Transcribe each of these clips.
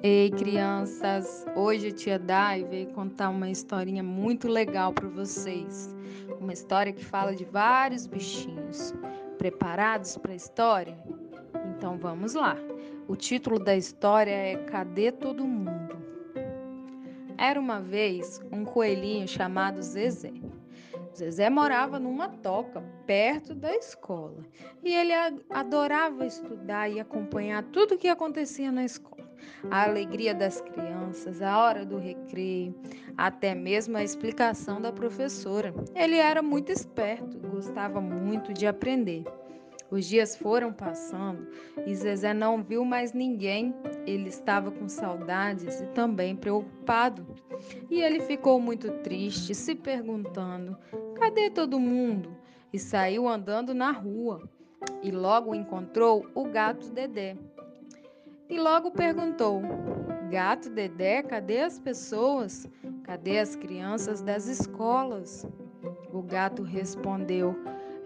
Ei, crianças! Hoje a tia Dai veio contar uma historinha muito legal para vocês. Uma história que fala de vários bichinhos. Preparados para a história? Então vamos lá. O título da história é Cadê Todo Mundo? Era uma vez um coelhinho chamado Zezé. Zezé morava numa toca perto da escola e ele adorava estudar e acompanhar tudo o que acontecia na escola a alegria das crianças, a hora do recreio, até mesmo a explicação da professora. Ele era muito esperto, gostava muito de aprender. Os dias foram passando e Zezé não viu mais ninguém. Ele estava com saudades e também preocupado. E ele ficou muito triste, se perguntando: cadê todo mundo? E saiu andando na rua. E logo encontrou o gato Dedé e logo perguntou: Gato Dedé, cadê as pessoas? Cadê as crianças das escolas? O gato respondeu: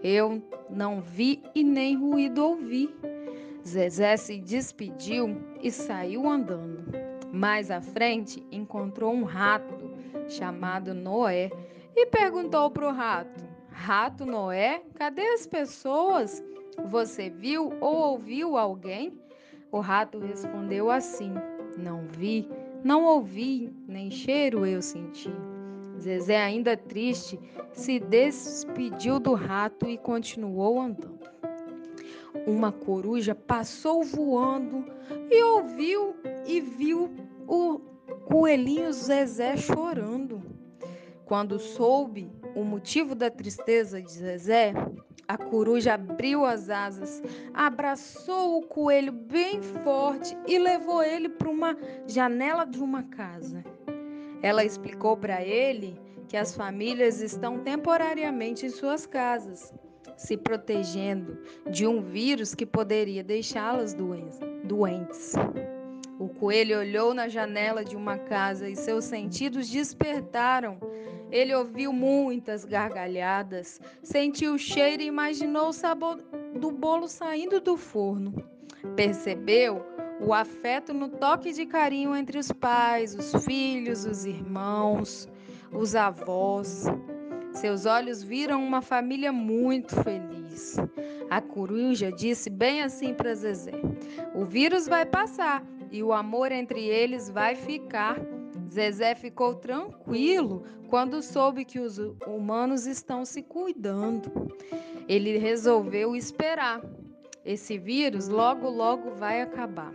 Eu não vi e nem ruído ouvi. Zezé se despediu e saiu andando. Mais à frente encontrou um rato chamado Noé e perguntou para o rato: Rato Noé, cadê as pessoas? Você viu ou ouviu alguém? O rato respondeu assim: Não vi, não ouvi, nem cheiro eu senti. Zezé, ainda triste, se despediu do rato e continuou andando. Uma coruja passou voando e ouviu e viu o coelhinho Zezé chorando. Quando soube o motivo da tristeza de Zezé, a coruja abriu as asas, abraçou o coelho bem forte e levou ele para uma janela de uma casa. Ela explicou para ele que as famílias estão temporariamente em suas casas, se protegendo de um vírus que poderia deixá-las doentes. O coelho olhou na janela de uma casa e seus sentidos despertaram. Ele ouviu muitas gargalhadas, sentiu o cheiro e imaginou o sabor do bolo saindo do forno. Percebeu o afeto no toque de carinho entre os pais, os filhos, os irmãos, os avós. Seus olhos viram uma família muito feliz. A coruja disse bem assim para Zezé: O vírus vai passar e o amor entre eles vai ficar. Zezé ficou tranquilo quando soube que os humanos estão se cuidando. Ele resolveu esperar. Esse vírus logo, logo vai acabar.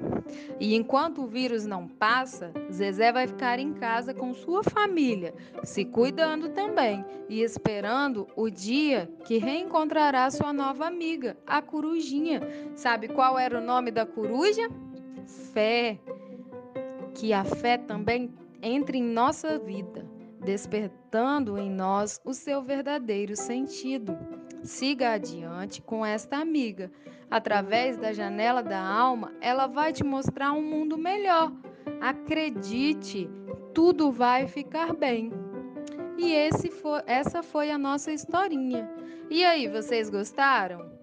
E enquanto o vírus não passa, Zezé vai ficar em casa com sua família, se cuidando também e esperando o dia que reencontrará sua nova amiga, a corujinha. Sabe qual era o nome da coruja? fé, que a fé também entre em nossa vida, despertando em nós o seu verdadeiro sentido. Siga adiante com esta amiga. Através da janela da alma, ela vai te mostrar um mundo melhor. Acredite, tudo vai ficar bem. E foi, essa foi a nossa historinha. E aí, vocês gostaram?